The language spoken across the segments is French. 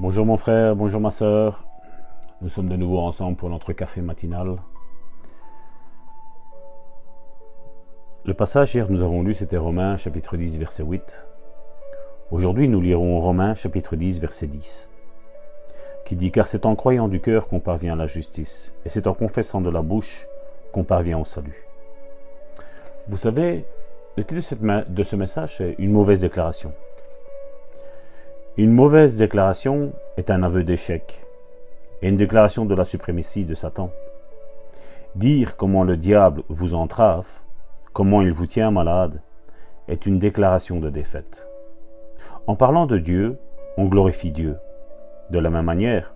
Bonjour mon frère, bonjour ma soeur. Nous sommes de nouveau ensemble pour notre café matinal. Le passage hier que nous avons lu, c'était Romains chapitre 10 verset 8. Aujourd'hui, nous lirons Romains chapitre 10 verset 10, qui dit Car c'est en croyant du cœur qu'on parvient à la justice, et c'est en confessant de la bouche qu'on parvient au salut. Vous savez, le titre de ce message, c'est Une mauvaise déclaration. Une mauvaise déclaration est un aveu d'échec et une déclaration de la suprématie de Satan. Dire comment le diable vous entrave, comment il vous tient malade, est une déclaration de défaite. En parlant de Dieu, on glorifie Dieu. De la même manière,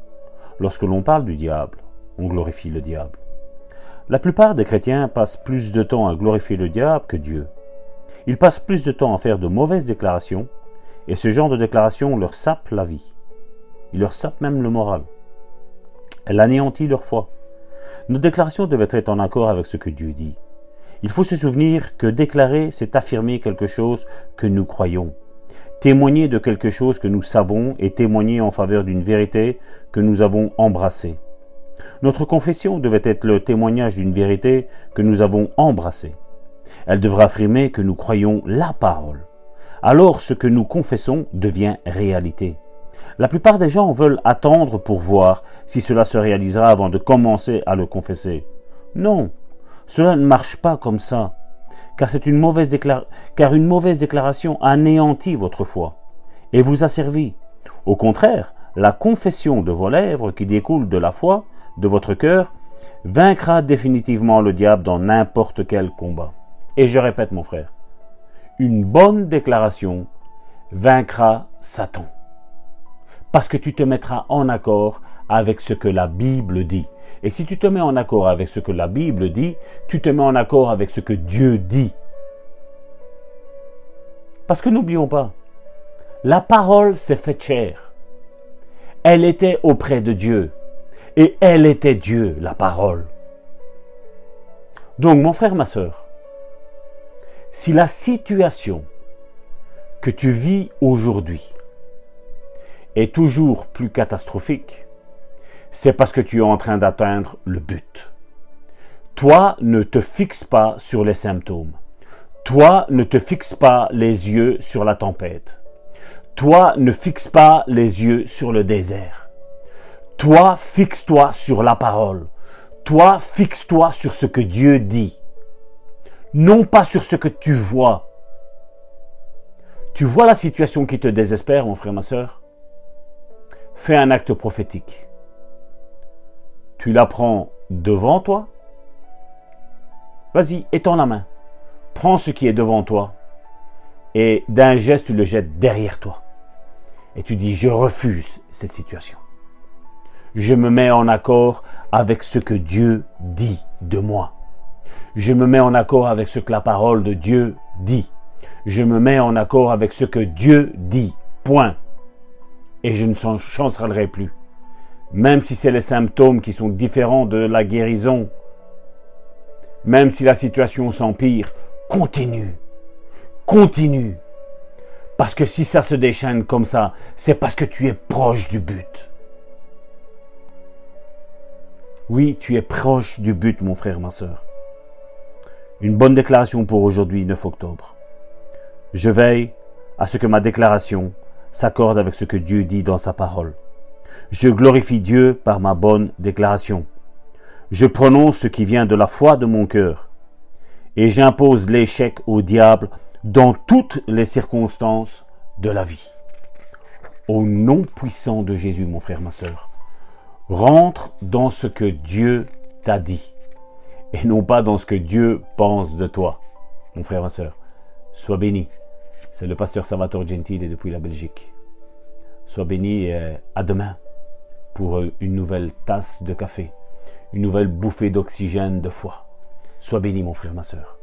lorsque l'on parle du diable, on glorifie le diable. La plupart des chrétiens passent plus de temps à glorifier le diable que Dieu. Ils passent plus de temps à faire de mauvaises déclarations et ce genre de déclaration leur sape la vie. Il leur sape même le moral. Elle anéantit leur foi. Nos déclarations devaient être en accord avec ce que Dieu dit. Il faut se souvenir que déclarer, c'est affirmer quelque chose que nous croyons. Témoigner de quelque chose que nous savons et témoigner en faveur d'une vérité que nous avons embrassée. Notre confession devait être le témoignage d'une vérité que nous avons embrassée. Elle devra affirmer que nous croyons la parole alors ce que nous confessons devient réalité. La plupart des gens veulent attendre pour voir si cela se réalisera avant de commencer à le confesser. Non, cela ne marche pas comme ça, car, c'est une mauvaise car une mauvaise déclaration anéantit votre foi et vous a servi. Au contraire, la confession de vos lèvres qui découle de la foi, de votre cœur, vaincra définitivement le diable dans n'importe quel combat. Et je répète mon frère, une bonne déclaration vaincra Satan. Parce que tu te mettras en accord avec ce que la Bible dit. Et si tu te mets en accord avec ce que la Bible dit, tu te mets en accord avec ce que Dieu dit. Parce que n'oublions pas, la parole s'est faite chair. Elle était auprès de Dieu. Et elle était Dieu, la parole. Donc, mon frère, ma soeur, si la situation que tu vis aujourd'hui est toujours plus catastrophique, c'est parce que tu es en train d'atteindre le but. Toi, ne te fixe pas sur les symptômes. Toi, ne te fixe pas les yeux sur la tempête. Toi, ne fixe pas les yeux sur le désert. Toi, fixe-toi sur la parole. Toi, fixe-toi sur ce que Dieu dit non pas sur ce que tu vois. Tu vois la situation qui te désespère, mon frère, ma soeur Fais un acte prophétique. Tu la prends devant toi. Vas-y, étends la main. Prends ce qui est devant toi et d'un geste, tu le jettes derrière toi. Et tu dis, je refuse cette situation. Je me mets en accord avec ce que Dieu dit de moi. Je me mets en accord avec ce que la parole de Dieu dit. Je me mets en accord avec ce que Dieu dit. Point. Et je ne chancellerai plus. Même si c'est les symptômes qui sont différents de la guérison, même si la situation s'empire, continue. Continue. Parce que si ça se déchaîne comme ça, c'est parce que tu es proche du but. Oui, tu es proche du but, mon frère, ma soeur. Une bonne déclaration pour aujourd'hui, 9 octobre. Je veille à ce que ma déclaration s'accorde avec ce que Dieu dit dans sa parole. Je glorifie Dieu par ma bonne déclaration. Je prononce ce qui vient de la foi de mon cœur. Et j'impose l'échec au diable dans toutes les circonstances de la vie. Au nom puissant de Jésus, mon frère, ma soeur, rentre dans ce que Dieu t'a dit et non pas dans ce que Dieu pense de toi. Mon frère, ma soeur, sois béni. C'est le pasteur Salvatore Gentile depuis la Belgique. Sois béni et à demain pour une nouvelle tasse de café, une nouvelle bouffée d'oxygène de foi. Sois béni, mon frère, ma soeur.